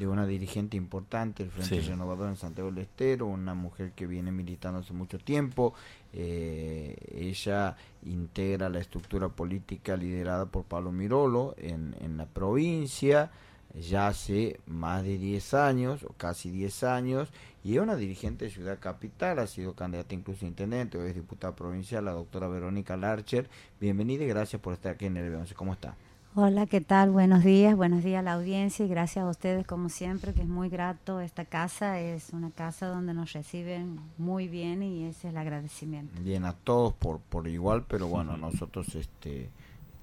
de una dirigente importante del Frente Renovador en Santiago del Estero, una mujer que viene militando hace mucho tiempo. Eh, ella integra la estructura política liderada por Pablo Mirolo en, en la provincia ya hace más de 10 años, o casi 10 años, y es una dirigente de Ciudad Capital, ha sido candidata incluso a intendente, hoy es diputada provincial, la doctora Verónica Larcher. Bienvenida y gracias por estar aquí en el 11. ¿Cómo está? Hola, ¿qué tal? Buenos días, buenos días a la audiencia y gracias a ustedes como siempre, que es muy grato. Esta casa es una casa donde nos reciben muy bien y ese es el agradecimiento. Bien, a todos por, por igual, pero bueno, nosotros este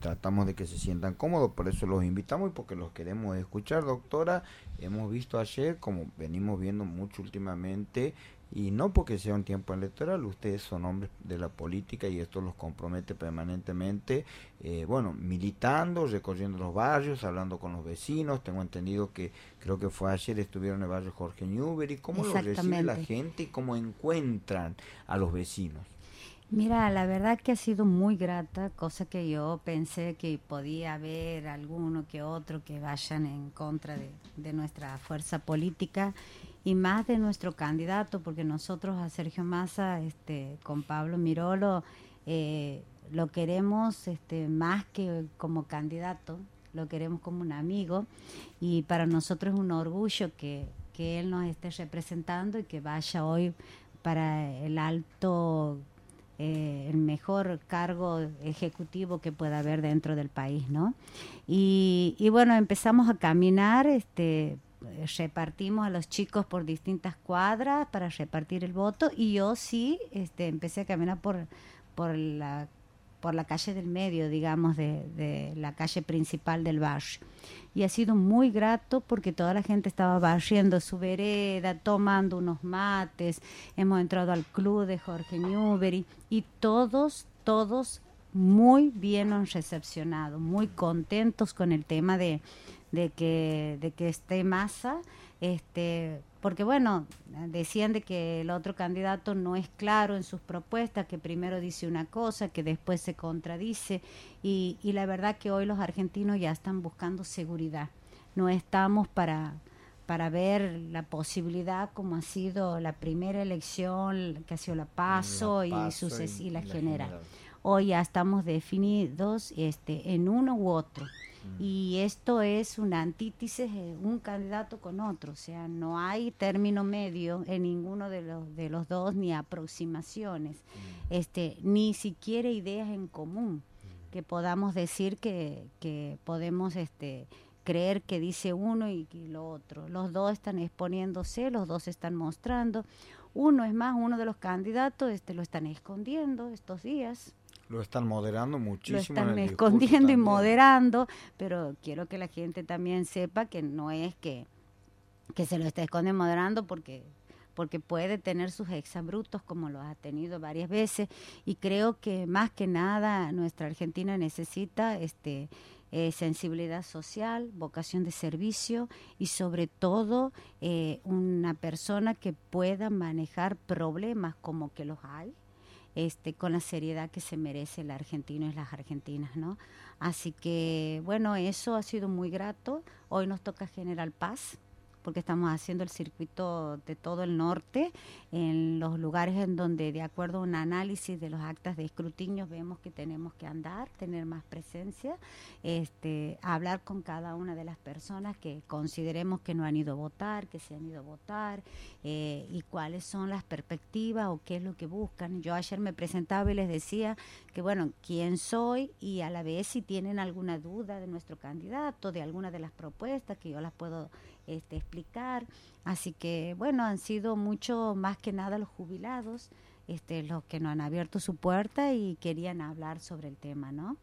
tratamos de que se sientan cómodos, por eso los invitamos y porque los queremos escuchar, doctora. Hemos visto ayer, como venimos viendo mucho últimamente, y no porque sea un tiempo electoral, ustedes son hombres de la política y esto los compromete permanentemente, eh, bueno, militando, recorriendo los barrios, hablando con los vecinos, tengo entendido que creo que fue ayer, estuvieron en el barrio Jorge Newbery, ¿cómo lo recibe la gente y cómo encuentran a los vecinos? Mira, la verdad que ha sido muy grata, cosa que yo pensé que podía haber alguno que otro que vayan en contra de, nuestra fuerza política y más de nuestro candidato, porque nosotros a Sergio Massa, este, con Pablo Mirolo, eh, lo queremos este, más que como candidato, lo queremos como un amigo y para nosotros es un orgullo que, que él nos esté representando y que vaya hoy para el alto eh, el mejor cargo ejecutivo que pueda haber dentro del país, ¿no? Y, bueno, empezamos a caminar, este, repartimos a los chicos por distintas cuadras para repartir el voto y yo sí este, empecé a caminar por, por la por la calle del medio, digamos, de, la calle principal del barrio. Y ha sido muy grato porque toda la gente estaba barriendo su vereda, tomando unos mates. Hemos entrado al club de Jorge Newbery y todos, todos muy bien recepcionados, muy contentos con el tema de, de que, de que esté masa este, porque bueno, decían de que el otro candidato no es claro en sus propuestas, que primero dice una cosa, que después se contradice, y, y la verdad que hoy los argentinos ya están buscando seguridad, no estamos para, para ver la posibilidad como ha sido la primera elección, que ha sido la PASO, y, y, la, general. Hoy ya estamos definidos este, en uno u otro. Y esto es una antítesis, un candidato con otro, o sea, no hay término medio en ninguno de los, de los dos, ni aproximaciones, este, ni siquiera ideas en común, que podamos decir que, que podemos este, creer que dice uno y, y lo otro. Los dos están exponiéndose, los dos están mostrando. Uno es más, uno de los candidatos este, lo están escondiendo estos días, lo están moderando muchísimo. Lo están escondiendo y moderando, pero quiero que la gente también sepa que no es que, que se lo está escondiendo moderando porque porque puede tener sus exabrutos como lo ha tenido varias veces y creo que más que nada nuestra Argentina necesita este eh, sensibilidad social, vocación de servicio y sobre todo eh, una persona que pueda manejar problemas como que los hay, este, con la seriedad que se merece el argentino y las argentinas, ¿no? Así que, bueno, eso ha sido muy grato. Hoy nos toca General Paz, porque estamos haciendo el circuito de todo el norte, en los lugares en donde, de acuerdo a un análisis de los actas de escrutinio, vemos que tenemos que andar, tener más presencia, este, hablar con cada una de las personas que consideremos que no han ido a votar, que se han ido a votar, eh, y cuáles son las perspectivas o qué es lo que buscan. Yo ayer me presentaba y les decía que, bueno, quién soy y a la vez si tienen alguna duda de nuestro candidato, de alguna de las propuestas, que yo las puedo este, explicar. Así que, bueno, han sido mucho más que nada los jubilados este, los que nos han abierto su puerta y querían hablar sobre el tema, ¿no?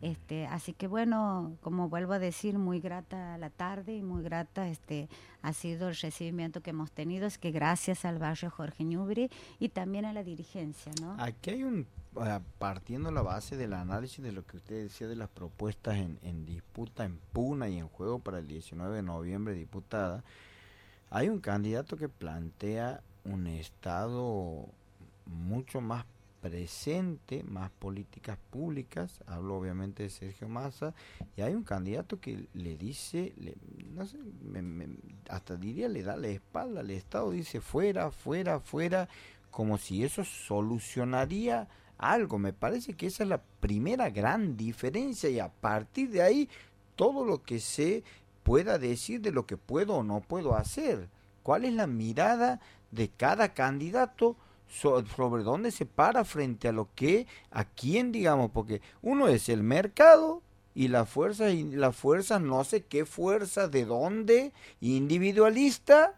Este, así que bueno, como vuelvo a decir, muy grata la tarde y muy grata este ha sido el recibimiento que hemos tenido, es que gracias al barrio Jorge Ñubri y también a la dirigencia, ¿no? Aquí hay un partiendo la base del análisis de lo que usted decía de las propuestas en, en disputa, en puna y en juego para el 19 de noviembre, diputada, hay un candidato que plantea un Estado mucho más presente más políticas públicas, hablo obviamente de Sergio Massa, y hay un candidato que le dice, no sé, hasta diría le da la espalda al Estado, dice fuera, fuera, fuera, como si eso solucionaría algo. Me parece que esa es la primera gran diferencia y a partir de ahí todo lo que se pueda decir de lo que puedo o no puedo hacer. ¿Cuál es la mirada de cada candidato? Sobre dónde se para frente a lo que, a quién, digamos, porque uno es el mercado y la fuerza, y la fuerza no sé qué fuerza, de dónde, individualista,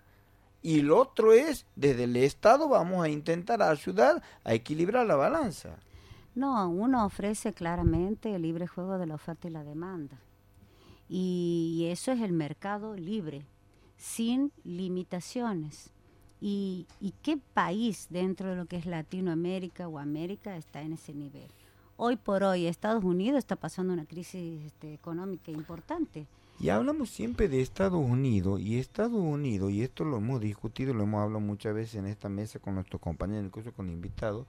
y el otro es, desde el Estado vamos a intentar ayudar a equilibrar la balanza. No, uno ofrece claramente el libre juego de la oferta y la demanda. Y eso es el mercado libre, sin limitaciones. ¿Y, qué país dentro de lo que es Latinoamérica o América está en ese nivel? Hoy por hoy Estados Unidos está pasando una crisis este, económica importante. Y hablamos siempre de Estados Unidos y Estados Unidos, y esto lo hemos discutido, lo hemos hablado muchas veces en esta mesa con nuestros compañeros, incluso con invitados,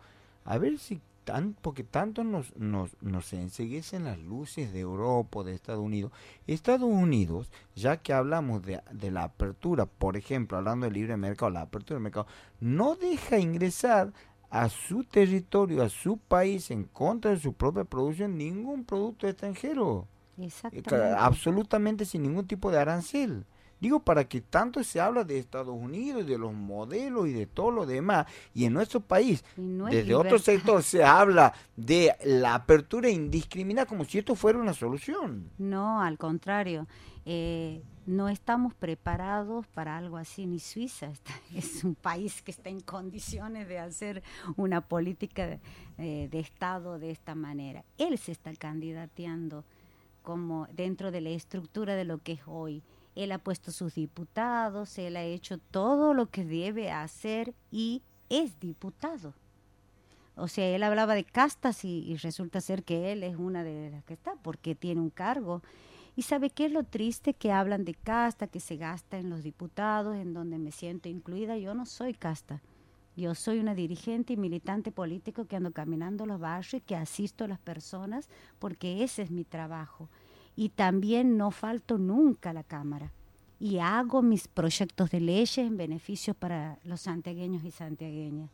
a ver si tan, porque tanto nos, nos, nos enseguecen las luces de Europa, de Estados Unidos. Estados Unidos, ya que hablamos de, de la apertura, por ejemplo, hablando del libre mercado, la apertura del mercado, no deja ingresar a su territorio, a su país, en contra de su propia producción, ningún producto extranjero. Exactamente. Absolutamente sin ningún tipo de arancel. Digo, para que tanto se habla de Estados Unidos, de los modelos y de todo lo demás, y en nuestro país, desde otro sector, se habla de la apertura indiscriminada como si esto fuera una solución. No, al contrario. Eh, no estamos preparados para algo así, ni Suiza es un país que está en condiciones de hacer una política de, eh, de Estado de esta manera. Él se está candidateando como dentro de la estructura de lo que es hoy él ha puesto sus diputados, él ha hecho todo lo que debe hacer y es diputado. O sea, él hablaba de castas y, resulta ser que él es una de las que está porque tiene un cargo. ¿Y sabe qué es lo triste? Que hablan de casta, que se gasta en los diputados, en donde me siento incluida. Yo no soy casta. Yo soy una dirigente y militante político que ando caminando los barrios y que asisto a las personas porque ese es mi trabajo y también no falto nunca a la Cámara y hago mis proyectos de leyes en beneficio para los santiagueños y santiagueñas.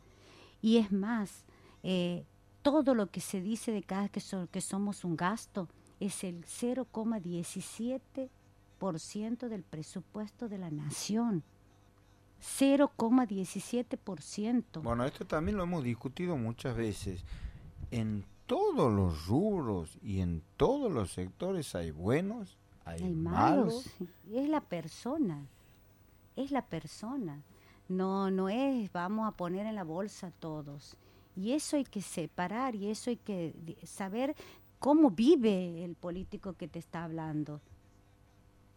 Y es más, eh, todo lo que se dice de cada que, somos un gasto es el 0,17% del presupuesto de la nación. 0,17%. Bueno, esto también lo hemos discutido muchas veces. En todos los rubros y en todos los sectores hay buenos, hay, malos. Es la persona, es la persona. No, no es vamos a poner en la bolsa todos. Y eso hay que separar y eso hay que saber cómo vive el político que te está hablando.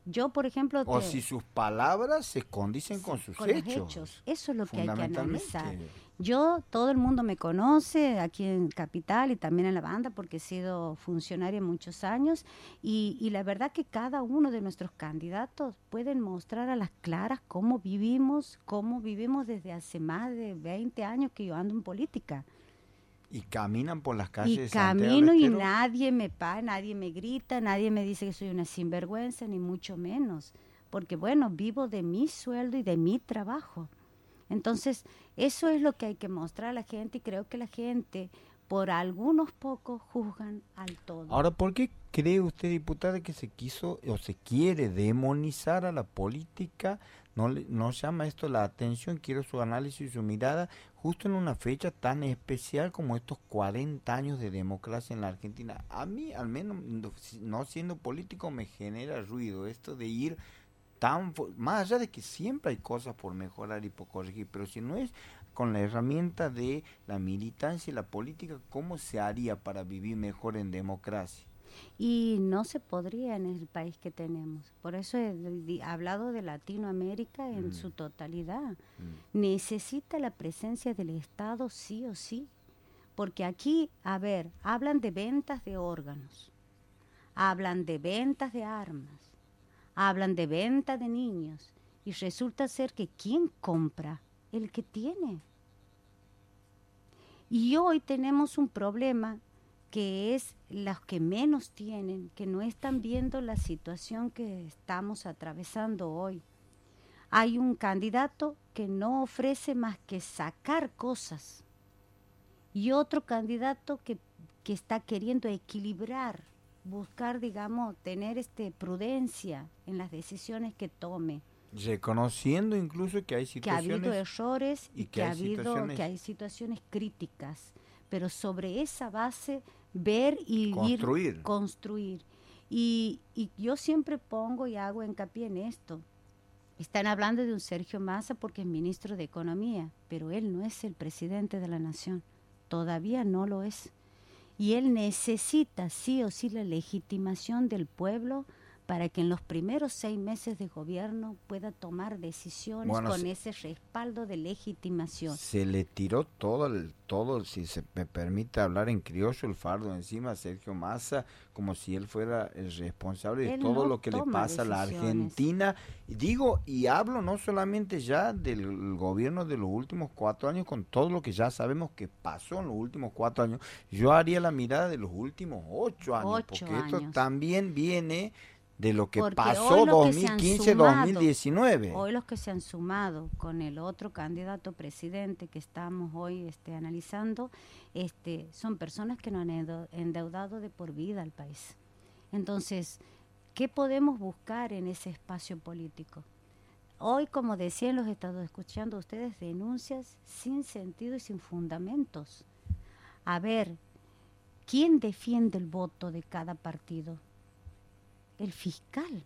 Yo, por ejemplo... O si sus palabras se condicen con sus hechos. Eso es lo que hay que analizar. Yo, todo el mundo me conoce aquí en Capital y también en la banda porque he sido funcionaria muchos años y, y, la verdad que cada uno de nuestros candidatos pueden mostrar a las claras cómo vivimos, cómo vivimos desde hace más de 20 años que yo ando en política. Y caminan por las calles. Y camino y nadie me paga, nadie me grita, nadie me dice que soy una sinvergüenza, ni mucho menos. Porque bueno, vivo de mi sueldo y de mi trabajo. Entonces, eso es lo que hay que mostrar a la gente y creo que la gente, por algunos pocos, juzgan al todo. Ahora, ¿por qué cree usted, diputada, que se quiso o se quiere demonizar a la política? No, no llama esto la atención, quiero su análisis y su mirada justo en una fecha tan especial como estos 40 años de democracia en la Argentina. A mí, al menos, no siendo político, me genera ruido esto de ir más allá de que siempre hay cosas por mejorar y por corregir, pero si no es con la herramienta de la militancia y la política, ¿cómo se haría para vivir mejor en democracia? Y no se podría en el país que tenemos. Por eso he hablado de Latinoamérica en mm. su totalidad. Mm. Necesita la presencia del Estado sí o sí. Porque aquí, a ver, hablan de ventas de órganos, hablan de ventas de armas, hablan de venta de niños y resulta ser que ¿quién compra? El que tiene. Y hoy tenemos un problema que es los que menos tienen, que no están viendo la situación que estamos atravesando hoy. Hay un candidato que no ofrece más que sacar cosas y otro candidato que, que está queriendo equilibrar, buscar, digamos, tener este prudencia en las decisiones que tome. Reconociendo incluso que hay situaciones que ha habido errores y, que, ha habido que hay situaciones críticas, pero sobre esa base ver y construir. Ir, construir. Y, y yo siempre pongo y hago hincapié en esto. Están hablando de un Sergio Massa porque es ministro de Economía, pero él no es el presidente de la nación. Todavía no lo es. Y él necesita sí o sí la legitimación del pueblo para que en los primeros seis meses de gobierno pueda tomar decisiones con ese respaldo de legitimación. Se le tiró todo, el, todo, si se me permite hablar en criollo, el fardo encima a Sergio Massa, como si él fuera el responsable de todo lo que le pasa a la Argentina. Digo, y hablo no solamente ya del gobierno de los últimos cuatro años, con todo lo que ya sabemos que pasó en los últimos cuatro años, yo haría la mirada de los últimos ocho años, porque esto también viene de lo que pasó 2015-2019. Hoy los que se han sumado con el otro candidato presidente que estamos hoy este, analizando, este, son personas que no han endeudado de por vida al país. Entonces, ¿qué podemos buscar en ese espacio político? Hoy, como decían los estados escuchando ustedes, denuncias sin sentido y sin fundamentos. A ver, ¿quién defiende el voto de cada partido? El fiscal.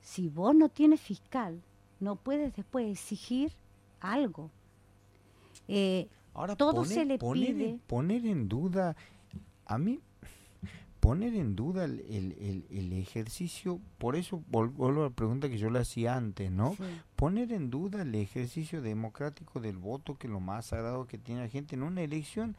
Si vos no tienes fiscal, no puedes después exigir algo. Eh, Ahora, todo se le pide. poner en duda, a mí, poner en duda el, el, el, ejercicio, por eso vuelvo a la pregunta que yo le hacía antes, ¿no? Poner en duda el ejercicio democrático del voto, que es lo más sagrado que tiene la gente en una elección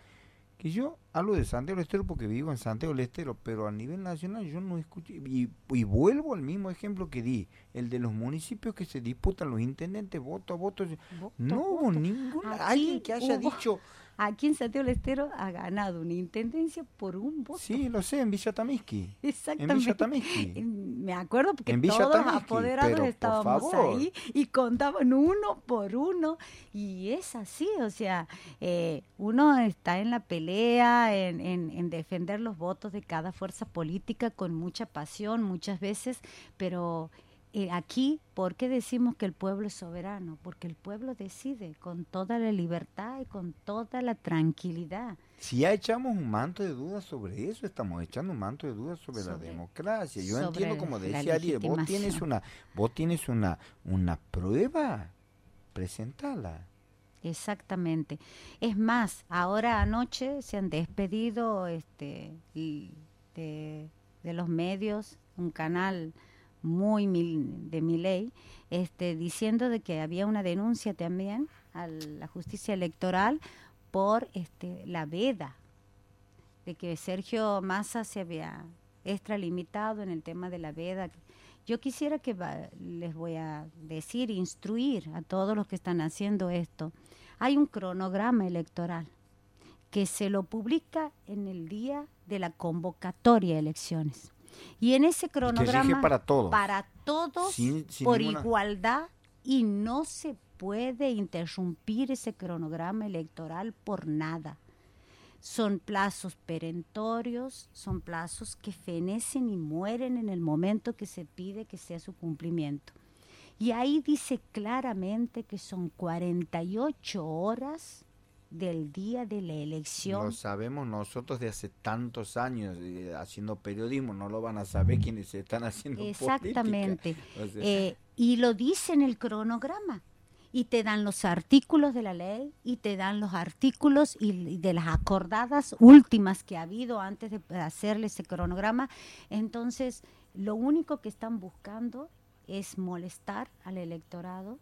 que yo hablo de Santiago del Estero porque vivo en Santiago del Estero, pero a nivel nacional yo no escucho, y, y, vuelvo al mismo ejemplo que di, el de los municipios que se disputan los intendentes voto a voto. no hubo ninguna, alguien que haya dicho aquí en Santiago del Estero ha ganado una intendencia por un voto. Sí, lo sé, en Villa Tamisqui. Exactamente. En Villa Tamisqui. Me acuerdo porque en todos los apoderados estábamos ahí y contaban uno por uno. Y es así, o sea, eh, uno está en la pelea, en, en, en defender los votos de cada fuerza política con mucha pasión muchas veces, pero eh, aquí, ¿por qué decimos que el pueblo es soberano? Porque el pueblo decide con toda la libertad y con toda la tranquilidad. Si ya echamos un manto de dudas sobre eso, estamos echando un manto de dudas sobre, la democracia. Yo entiendo, como decía Ariel, vos tienes una, vos tienes una, una prueba, presentala. Exactamente. Es más, ahora anoche se han despedido este, de, de los medios, un canal muy de mi ley, este, diciendo de que había una denuncia también a la justicia electoral por este, la veda, de que Sergio Massa se había extralimitado en el tema de la veda. Yo quisiera que les voy a decir, instruir a todos los que están haciendo esto. Hay un cronograma electoral que se lo publica en el día de la convocatoria de elecciones. Y en ese cronograma para todos, para todos por igualdad y no se puede interrumpir ese cronograma electoral por nada. Son plazos perentorios, son plazos que fenecen y mueren en el momento que se pide que sea su cumplimiento. Y ahí dice claramente que son 48 horas del día de la elección. Lo sabemos nosotros de hace tantos años eh, haciendo periodismo, no lo van a saber quienes están haciendo Exactamente. Eh, y lo dice en el cronograma. Y te dan los artículos de la ley y te dan los artículos y de las acordadas últimas que ha habido antes de hacerle ese cronograma. Entonces, lo único que están buscando es molestar al electorado,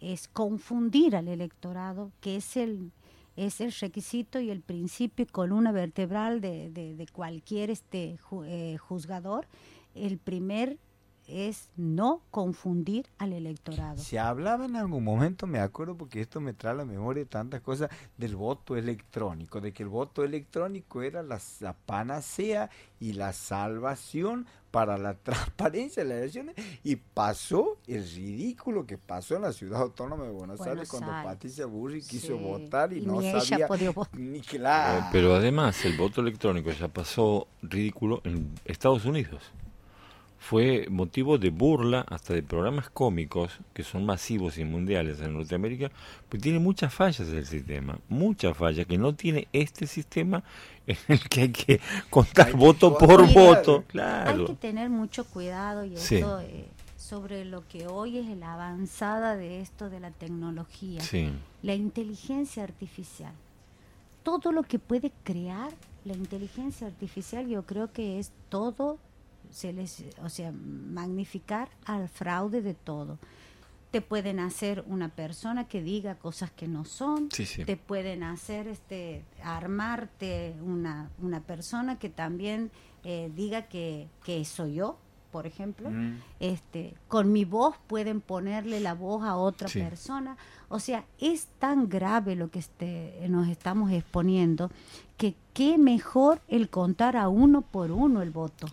es confundir al electorado, que es el, es el requisito y el principio y columna vertebral de, de, cualquier este eh, juzgador, el primer es no confundir al electorado. Se hablaba en algún momento, me acuerdo porque esto me trae a la memoria tantas cosas del voto electrónico, de que el voto electrónico era la, panacea y la salvación para la transparencia de las elecciones y pasó el ridículo que pasó en la ciudad autónoma de Buenos, Aires cuando Patricia Burri quiso votar y, no sabía ni claro. Eh, pero además el voto electrónico ya pasó ridículo en Estados Unidos fue motivo de burla hasta de programas cómicos que son masivos y mundiales en Norteamérica, pues tiene muchas fallas el sistema, muchas fallas que no tiene este sistema en el que hay que contar voto por voto. Claro. Hay que tener mucho cuidado y esto eh, sobre lo que hoy es la avanzada de esto de la tecnología, la inteligencia artificial. Todo lo que puede crear la inteligencia artificial yo creo que es todo se les, o sea, magnificar al fraude de todo. Te pueden hacer una persona que diga cosas que no son, te pueden hacer este armarte una, una persona que también eh, diga que, que soy yo, por ejemplo, mm. este, con mi voz pueden ponerle la voz a otra persona. O sea, es tan grave lo que este, nos estamos exponiendo que qué mejor el contar a uno por uno el voto.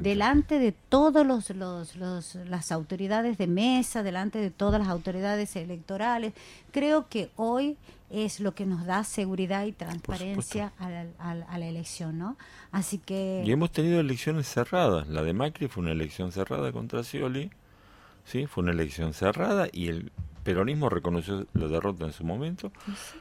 Delante de todas los, los, las autoridades de mesa, delante de todas las autoridades electorales. Creo que hoy es lo que nos da seguridad y transparencia a la, a la, elección, ¿no? Así que... Y hemos tenido elecciones cerradas. La de Macri fue una elección cerrada contra Scioli, ¿sí? Fue una elección cerrada y el peronismo reconoció la derrota en su momento.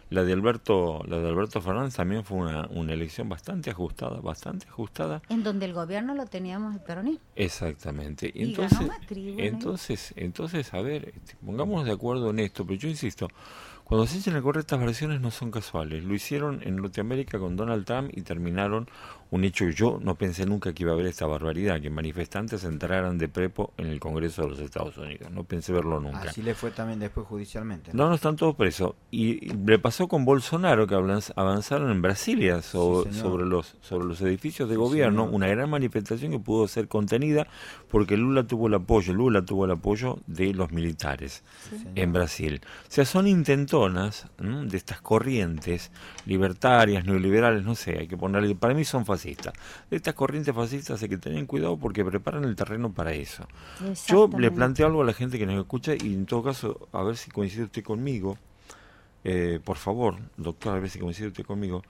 La de Alberto, la de Alberto Fernández también fue una, una elección bastante ajustada, bastante ajustada. En donde el gobierno lo teníamos el peronismo. Exactamente. Y, entonces, entonces, entonces, a ver, este, pongámonos de acuerdo en esto, pero yo insisto, cuando se echan a correr estas versiones no son casuales. Lo hicieron en Norteamérica con Donald Trump y terminaron un hecho que yo no pensé nunca que iba a haber esta barbaridad, que manifestantes entraran de prepo en el Congreso de los Estados Unidos. No pensé verlo nunca. Así le fue también después judicialmente. No, no, están todos presos. Y, le pasó con Bolsonaro, que avanzaron en Brasilia sobre, los, sobre los edificios de gobierno, una gran manifestación que pudo ser contenida porque Lula tuvo el apoyo, Lula tuvo el apoyo de los militares en Brasil. O sea, son intentonas de estas corrientes libertarias, neoliberales, no sé, hay que ponerle, para mí son fáciles de estas corrientes fascistas hay que tener cuidado porque preparan el terreno para eso. Yo le planteo algo a la gente que nos escucha y en todo caso, a ver si coincide usted conmigo. Eh, por favor, doctor, a ver si coincide usted conmigo.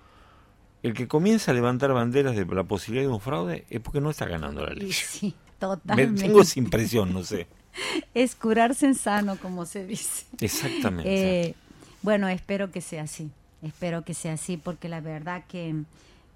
El que comienza a levantar banderas de la posibilidad de un fraude es porque no está ganando la ley. Sí, totalmente. tengo esa impresión, no sé. es curarse en sano, como se dice. Exactamente. Eh, bueno, espero que sea así. Espero que sea así porque la verdad que,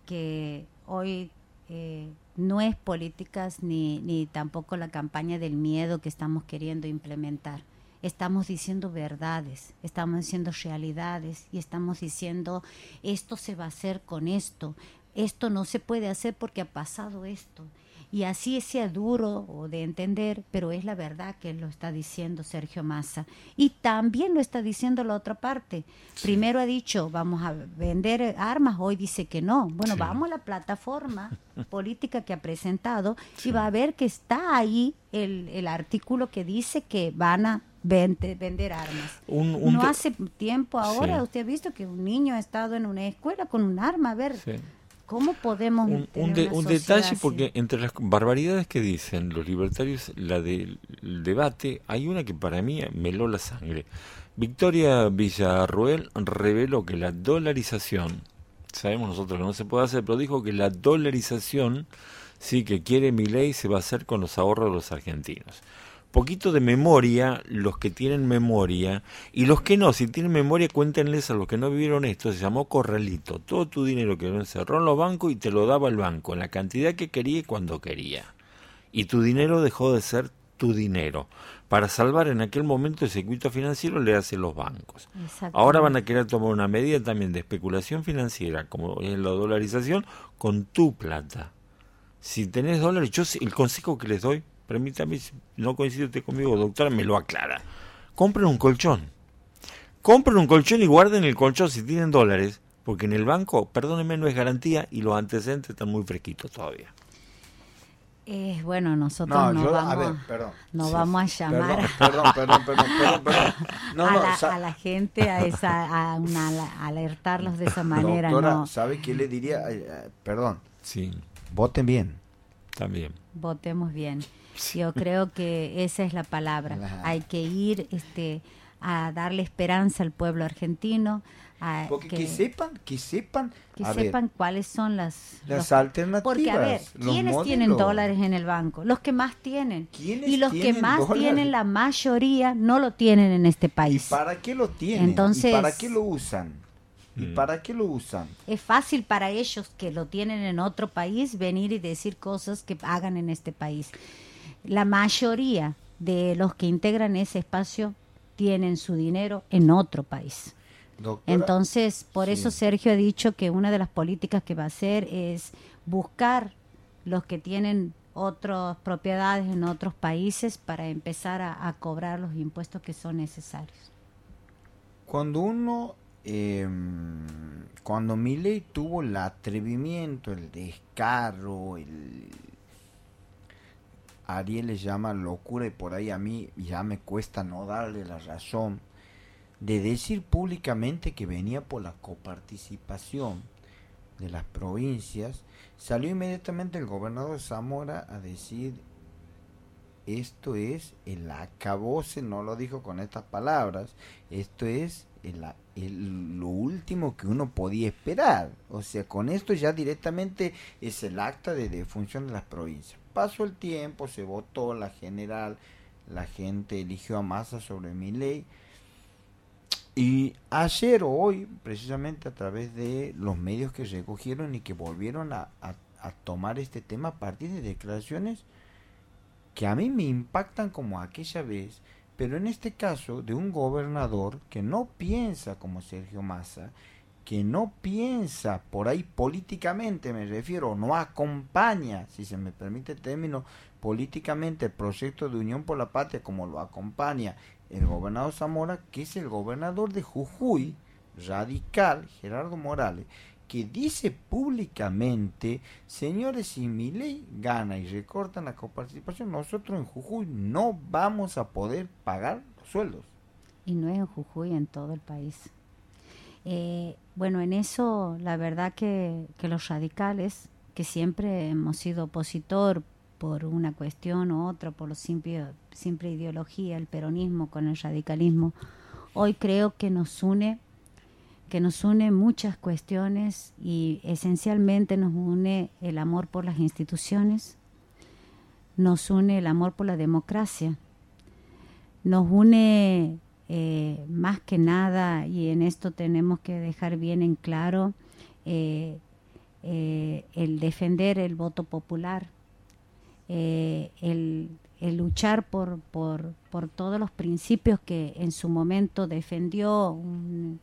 que hoy eh, no es políticas ni, ni tampoco la campaña del miedo que estamos queriendo implementar. Estamos diciendo verdades, estamos diciendo realidades y estamos diciendo esto se va a hacer con esto, esto no se puede hacer porque ha pasado esto y así sea duro de entender, pero es la verdad que lo está diciendo Sergio Massa. Y también lo está diciendo la otra parte. Primero ha dicho, vamos a vender armas, hoy dice que no. Bueno, vamos a la plataforma política que ha presentado y va a ver que está ahí el, el artículo que dice que van a vender armas. no hace tiempo ahora, usted ha visto que un niño ha estado en una escuela con un arma, a ver, ¿Cómo podemos un, un, detalle porque entre las barbaridades que dicen los libertarios, la del debate, hay una que para mí me heló la sangre. Victoria Villarruel reveló que la dolarización, sabemos nosotros que no se puede hacer, pero dijo que la dolarización sí que quiere mi ley se va a hacer con los ahorros de los argentinos poquito de memoria los que tienen memoria y los que no, si tienen memoria cuéntenles a los que no vivieron esto, se llamó corralito, todo tu dinero que lo encerró en los bancos y te lo daba el banco en la cantidad que quería y cuando quería. Y tu dinero dejó de ser tu dinero. Para salvar en aquel momento el circuito financiero le hacen los bancos. Ahora van a querer tomar una medida también de especulación financiera, como es la dolarización, con tu plata. Si tenés dólares, yo el consejo que les doy, permítame, no coincide usted conmigo, doctora, me lo aclara. Compren un colchón. Compren un colchón y guarden el colchón si tienen dólares, porque en el banco, perdónenme, no es garantía y los antecedentes están muy fresquitos todavía. Eh, bueno, nosotros no, vamos, a, ver, perdón, no vamos a llamar perdón, perdón, perdón, perdón, No, a, la, a, la, gente a, esa, a, alertarlos de esa manera. Doctora, ¿sabe qué le diría? perdón. Sí. Voten bien. También. Votemos bien. Yo creo que esa es la palabra. Hay que ir este, a darle esperanza al pueblo argentino. Porque que, sepan, que sepan, que sepan cuáles son las, las alternativas. Porque a ver, ¿quiénes tienen dólares en el banco? Los que más tienen. Y los que más tienen, la mayoría no lo tienen en este país. ¿Y para qué lo tienen? Entonces, ¿Y para qué lo usan? ¿Y mm. para qué lo usan? Es fácil para ellos que lo tienen en otro país venir y decir cosas que hagan en este país. La mayoría de los que integran ese espacio tienen su dinero en otro país. Entonces, por eso Sergio ha dicho que una de las políticas que va a hacer es buscar los que tienen otras propiedades en otros países para empezar a, cobrar los impuestos que son necesarios. Cuando uno, eh, cuando Miley tuvo el atrevimiento, el descarro, el Ariel le llama locura y por ahí a mí ya me cuesta no darle la razón de decir públicamente que venía por la coparticipación de las provincias, salió inmediatamente el gobernador Zamora a decir esto es el acabose, no lo dijo con estas palabras, esto es el, lo último que uno podía esperar. O sea, con esto ya directamente es el acta de defunción de las provincias. Pasó el tiempo, se votó la general, la gente eligió a Massa sobre mi ley y ayer o hoy, precisamente a través de los medios que recogieron y que volvieron a, tomar este tema a partir de declaraciones que a mí me impactan como aquella vez, pero en este caso de un gobernador que no piensa como Sergio Massa, que no piensa por ahí políticamente, me refiero, no acompaña, si se me permite el término, políticamente el proyecto de Unión por la Patria como lo acompaña el gobernador Zamora, que es el gobernador de Jujuy, radical, Gerardo Morales, que dice públicamente, señores, si mi ley gana y recortan la coparticipación, nosotros en Jujuy no vamos a poder pagar los sueldos. Y no es en Jujuy, en todo el país. Eh, bueno, en eso la verdad que, los radicales, que siempre hemos sido opositor por una cuestión u otra, por lo simple, simple ideología, el peronismo con el radicalismo, hoy creo que nos une que nos une muchas cuestiones y esencialmente nos une el amor por las instituciones, nos une el amor por la democracia, nos une eh, más que nada, y en esto tenemos que dejar bien en claro, eh, eh, el defender el voto popular, el, luchar por, por, por, todos los principios que en su momento defendió un,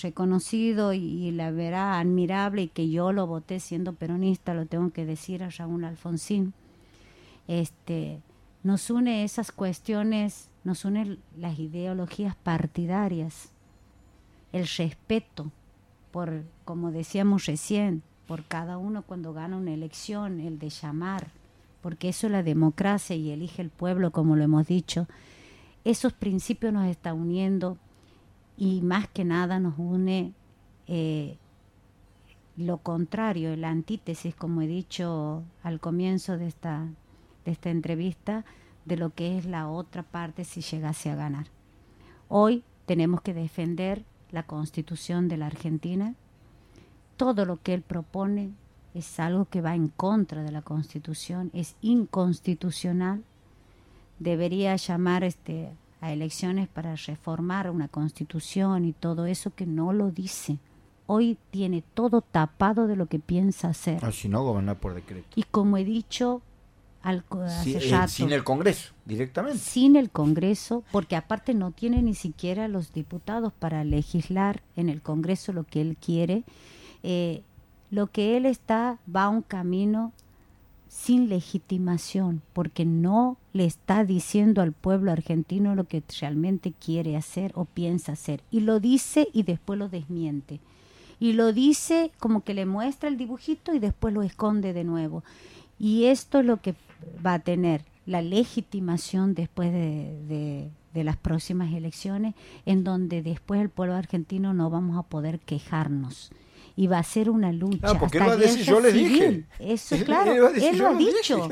reconocido y, la verá admirable y que yo lo voté siendo peronista, lo tengo que decir a Raúl Alfonsín. Este, nos une esas cuestiones, nos une las ideologías partidarias, el respeto por, como decíamos recién, por cada uno cuando gana una elección, el de llamar, porque eso es la democracia y elige el pueblo, como lo hemos dicho. Esos principios nos están uniendo y más que nada nos une eh, lo contrario, la antítesis, como he dicho al comienzo de esta, de esta entrevista, de lo que es la otra parte si llegase a ganar. Hoy tenemos que defender la constitución de la Argentina. Todo lo que él propone es algo que va en contra de la Constitución, es inconstitucional. Debería llamar este, a elecciones para reformar una Constitución y todo eso que no lo dice. Hoy tiene todo tapado de lo que piensa hacer. Ah, si no, gobernar por decreto. Y como he dicho, al, eh, sin el Congreso, directamente. Sin el Congreso, porque aparte no tiene ni siquiera los diputados para legislar en el Congreso lo que él quiere. Eh, lo que él está va a un camino sin legitimación, porque no le está diciendo al pueblo argentino lo que realmente quiere hacer o piensa hacer. Y lo dice y después lo desmiente. Y lo dice como que le muestra el dibujito y después lo esconde de nuevo. Y esto es lo que va a tener la legitimación después de, de, las próximas elecciones, en donde después el pueblo argentino no vamos a poder quejarnos y va a ser una lucha. Ah, porque él va a decir, yo le dije. Eso, claro, él, lo ha dicho.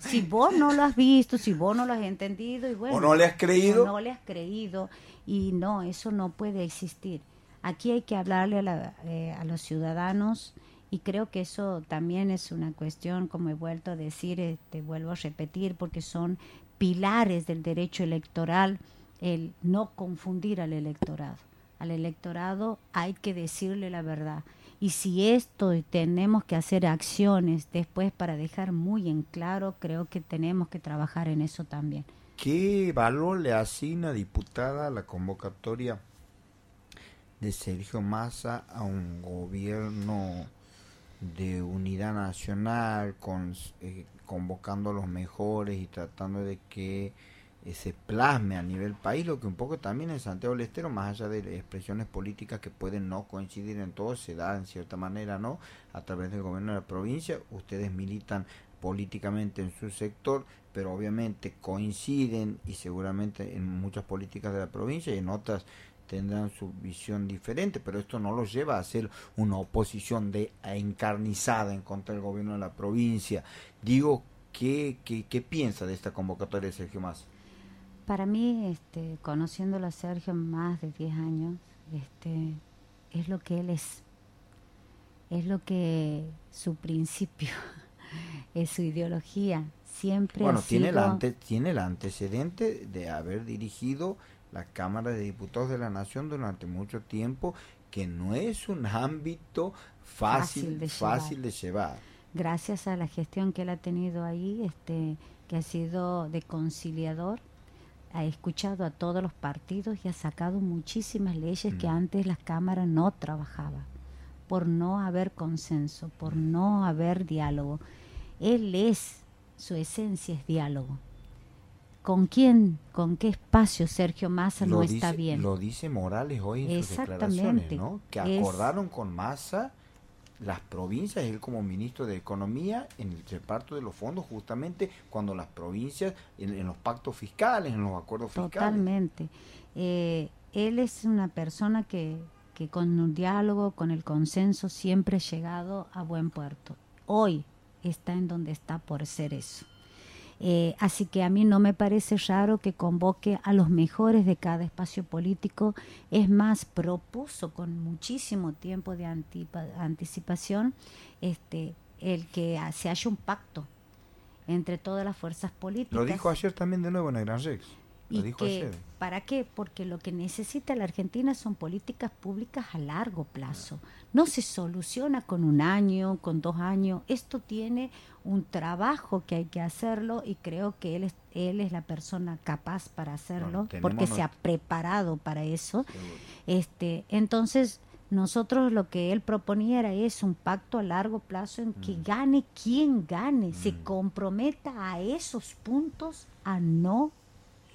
Si vos no lo has visto, si vos no lo has entendido, y bueno, o no le has creído. no le has creído, y no, eso no puede existir. Aquí hay que hablarle a, eh, a los ciudadanos y creo que eso también es una cuestión, como he vuelto a decir, te este, vuelvo a repetir, porque son pilares del derecho electoral el no confundir al electorado. Al electorado hay que decirle la verdad. Y si esto tenemos que hacer acciones después para dejar muy en claro, creo que tenemos que trabajar en eso también. ¿Qué valor le asigna, diputada, la convocatoria de Sergio Massa a un gobierno de unidad nacional, eh, convocando a los mejores y tratando de que eh, se plasme a nivel país, lo que un poco también en Santiago del Estero, más allá de expresiones políticas que pueden no coincidir en todo, se da en cierta manera, ¿no? A través del gobierno de la provincia, ustedes militan políticamente en su sector, pero obviamente coinciden y seguramente en muchas políticas de la provincia y en otras tendrán su visión diferente, pero esto no los lleva a ser una oposición de encarnizada en contra del gobierno de la provincia. Digo, ¿qué, qué, qué piensa de esta convocatoria Sergio Más? Para mí, este, conociéndolo a Sergio más de 10 años, este, es lo que él es. Es lo que su principio, es su ideología. Siempre bueno, tiene, el ante, tiene el antecedente de haber dirigido la Cámara de Diputados de la Nación durante mucho tiempo, que no es un ámbito fácil, fácil, de, llevar. Gracias a la gestión que él ha tenido ahí, este, que ha sido de conciliador, ha escuchado a todos los partidos y ha sacado muchísimas leyes que mm. antes la Cámara no trabajaba, por no haber consenso, por no haber diálogo. Él es, su esencia es diálogo. ¿Con quién, con qué espacio Sergio Massa no está bien? Lo dice Morales hoy en sus declaraciones, ¿no? Que acordaron con Massa las provincias, él como ministro de Economía, en el reparto de los fondos, justamente cuando las provincias, en, los pactos fiscales, en los acuerdos fiscales. Totalmente. Eh, él es una persona que, que con un diálogo, con el consenso, siempre ha llegado a buen puerto. Hoy está en donde está por ser eso. Eh, así que a mí no me parece raro que convoque a los mejores de cada espacio político. Es más, propuso con muchísimo tiempo de anticipación este, el que se haya un pacto entre todas las fuerzas políticas. Lo dijo ayer también de nuevo en el Gran Rex. Y que, ¿Para qué? Porque lo que necesita la Argentina son políticas públicas a largo plazo. No se soluciona con un año, con dos años. Esto tiene un trabajo que hay que hacerlo y creo que él es, él es la persona capaz para hacerlo porque se ha preparado para eso. Este, entonces, nosotros lo que él proponía era es un pacto a largo plazo en que mm. gane quien gane, se mm. comprometa a esos puntos a no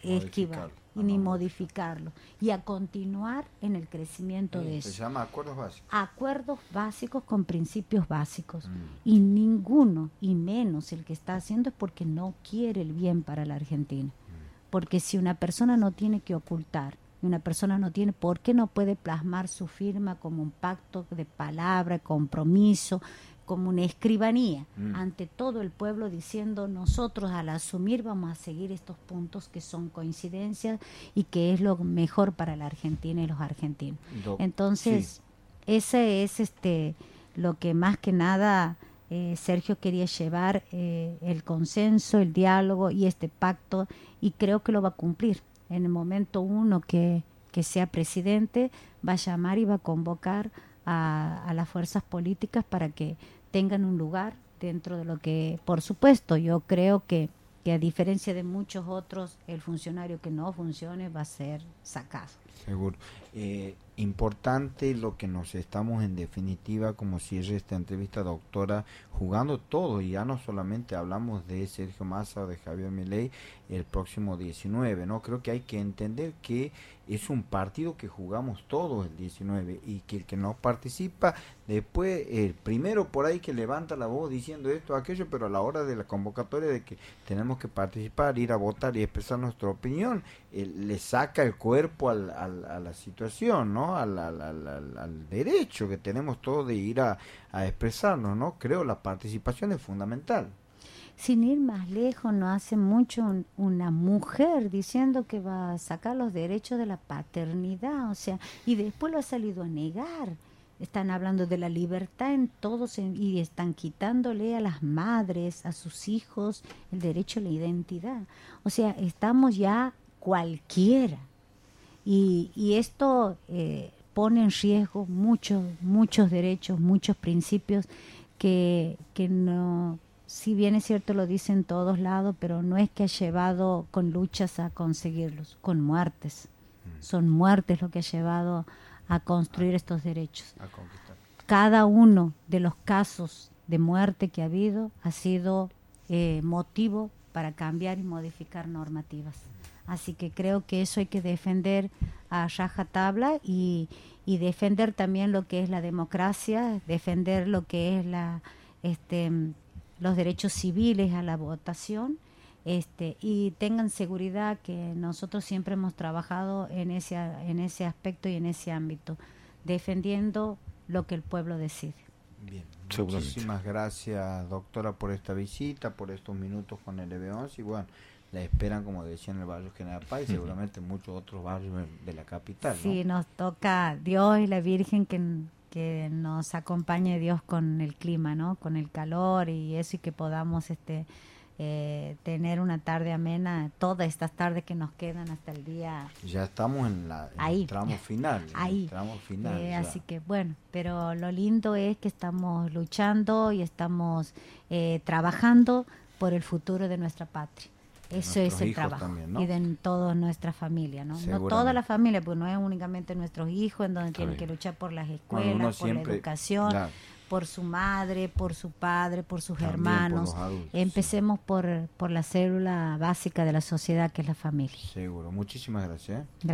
esquivar y ni modificarlo y a continuar en el crecimiento de eso. Se llama acuerdos básicos. Acuerdos básicos con principios básicos mm. y ninguno y menos el que está haciendo es porque no quiere el bien para la Argentina. Porque si una persona no tiene que ocultar y una persona no tiene, ¿por qué no puede plasmar su firma como un pacto de palabra, compromiso, como una escribanía mm. ante todo el pueblo diciendo nosotros al asumir vamos a seguir estos puntos que son coincidencias y que es lo mejor para la Argentina y los argentinos. Entonces, ese es este lo que más que nada eh, Sergio quería llevar eh, el consenso, el diálogo y este pacto y creo que lo va a cumplir. En el momento uno que, que sea presidente va a llamar y va a convocar a, a las fuerzas políticas para que tengan un lugar dentro de lo que, por supuesto, yo creo que, que a diferencia de muchos otros, el funcionario que no funcione va a ser sacado. Seguro. Eh, importante lo que nos estamos en definitiva, como cierre esta entrevista, doctora, jugando todo, y ya no solamente hablamos de Sergio Massa o de Javier Milei el próximo 19, ¿no? Creo que hay que entender que es un partido que jugamos todos el 19 y que el que no participa, después el primero por ahí que levanta la voz diciendo esto, aquello, pero a la hora de la convocatoria de que tenemos que participar, ir a votar y expresar nuestra opinión, le saca el cuerpo al, a la situación, ¿no? Al, derecho que tenemos todos de ir a, a expresarnos, ¿no? Creo la participación es fundamental sin ir más lejos, no hace mucho una mujer diciendo que va a sacar los derechos de la paternidad, o sea, y después lo ha salido a negar. Están hablando de la libertad en todos y están quitándole a las madres, a sus hijos, el derecho a la identidad. O sea, estamos ya cualquiera. Y, y esto eh, pone en riesgo muchos, muchos derechos, muchos principios que, que no si bien es cierto lo dice en todos lados, pero no es que ha llevado con luchas a conseguirlos, con muertes. Mm. Son muertes lo que ha llevado a construir estos derechos. Cada uno de los casos de muerte que ha habido ha sido eh, motivo para cambiar y modificar normativas. Así que creo que eso hay que defender a raja tabla y, y defender también lo que es la democracia, defender lo que es la este los derechos civiles a la votación este, y tengan seguridad que nosotros siempre hemos trabajado en ese, en ese aspecto y en ese ámbito, defendiendo lo que el pueblo decide. Bien, muchísimas gracias doctora por esta visita, por estos minutos con el EB11 y bueno, la esperan como decía en el barrio General Paz y seguramente muchos otros barrios de la capital. Sí, nos toca Dios y la Virgen que que nos acompañe Dios con el clima, ¿no? Con el calor y eso y que podamos este eh, tener una tarde amena, todas estas tardes que nos quedan hasta el día. Ya estamos en, la, el tramo final. Ahí. tramo final. Eh, así que bueno, pero lo lindo es que estamos luchando y estamos eh, trabajando por el futuro de nuestra patria. Eso es el trabajo. Y de toda nuestra familia, ¿no? No toda la familia, pues no es únicamente nuestros hijos, en donde tienen que luchar por las escuelas, por la educación, por su madre, por su padre, por sus hermanos. Empecemos por, por la célula básica de la sociedad, que es la familia. Seguro. Muchísimas gracias. ¿eh? Gracias.